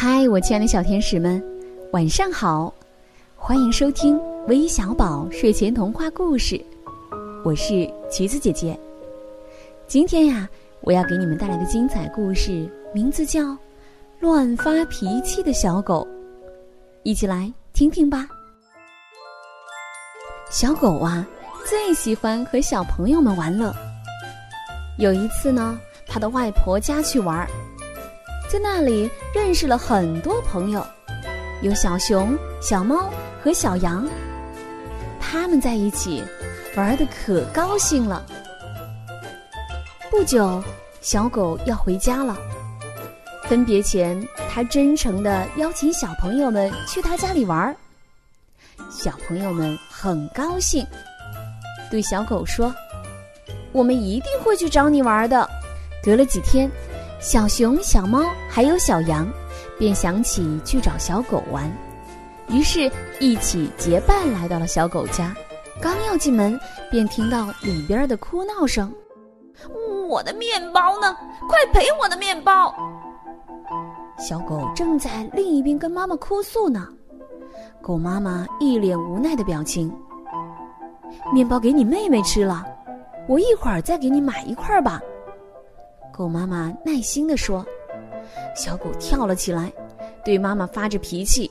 嗨，我亲爱的小天使们，晚上好！欢迎收听微小宝睡前童话故事，我是橘子姐姐。今天呀，我要给你们带来的精彩故事名字叫《乱发脾气的小狗》，一起来听听吧。小狗啊，最喜欢和小朋友们玩乐。有一次呢，他的外婆家去玩儿。在那里认识了很多朋友，有小熊、小猫和小羊。他们在一起玩的可高兴了。不久，小狗要回家了。分别前，他真诚的邀请小朋友们去他家里玩。小朋友们很高兴，对小狗说：“我们一定会去找你玩的。”隔了几天。小熊、小猫还有小羊，便想起去找小狗玩，于是，一起结伴来到了小狗家。刚要进门，便听到里边的哭闹声：“我的面包呢？快赔我的面包！”小狗正在另一边跟妈妈哭诉呢。狗妈妈一脸无奈的表情：“面包给你妹妹吃了，我一会儿再给你买一块吧。”狗妈妈耐心地说：“小狗跳了起来，对妈妈发着脾气：‘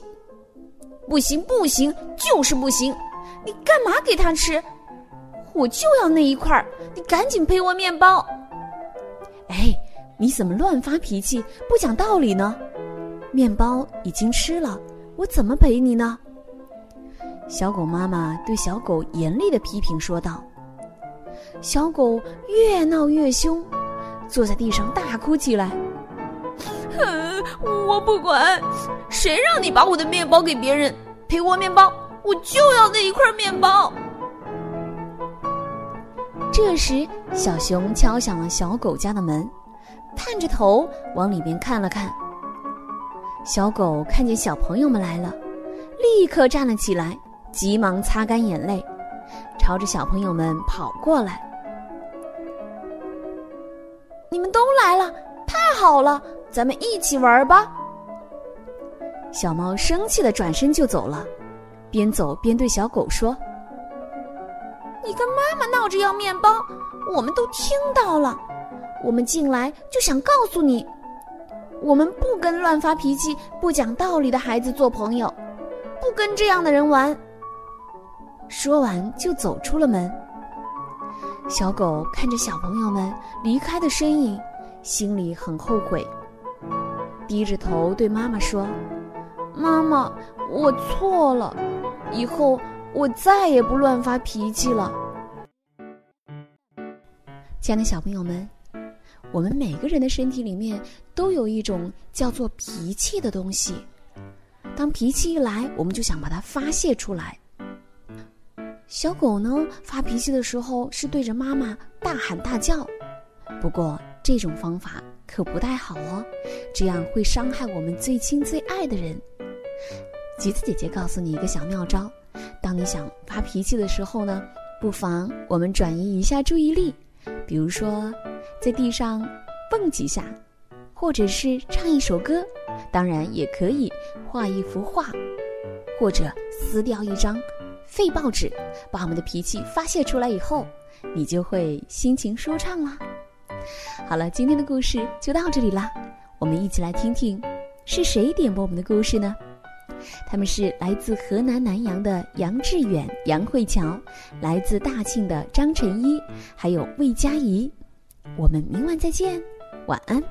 不行，不行，就是不行！你干嘛给他吃？我就要那一块儿！你赶紧赔我面包！’哎，你怎么乱发脾气，不讲道理呢？面包已经吃了，我怎么赔你呢？”小狗妈妈对小狗严厉的批评说道。小狗越闹越凶。坐在地上大哭起来。哼，我不管，谁让你把我的面包给别人？赔我面包，我就要那一块面包。这时，小熊敲响了小狗家的门，探着头往里面看了看。小狗看见小朋友们来了，立刻站了起来，急忙擦干眼泪，朝着小朋友们跑过来。都来了，太好了！咱们一起玩吧。小猫生气的转身就走了，边走边对小狗说：“你跟妈妈闹着要面包，我们都听到了。我们进来就想告诉你，我们不跟乱发脾气、不讲道理的孩子做朋友，不跟这样的人玩。”说完就走出了门。小狗看着小朋友们离开的身影，心里很后悔，低着头对妈妈说：“妈妈，我错了，以后我再也不乱发脾气了。”亲爱的小朋友们，我们每个人的身体里面都有一种叫做脾气的东西，当脾气一来，我们就想把它发泄出来。小狗呢，发脾气的时候是对着妈妈大喊大叫，不过这种方法可不太好哦，这样会伤害我们最亲最爱的人。橘子姐姐告诉你一个小妙招：当你想发脾气的时候呢，不妨我们转移一下注意力，比如说在地上蹦几下，或者是唱一首歌，当然也可以画一幅画，或者撕掉一张。废报纸，把我们的脾气发泄出来以后，你就会心情舒畅啦。好了，今天的故事就到这里啦。我们一起来听听，是谁点播我们的故事呢？他们是来自河南南阳的杨志远、杨慧乔，来自大庆的张晨一，还有魏佳怡。我们明晚再见，晚安。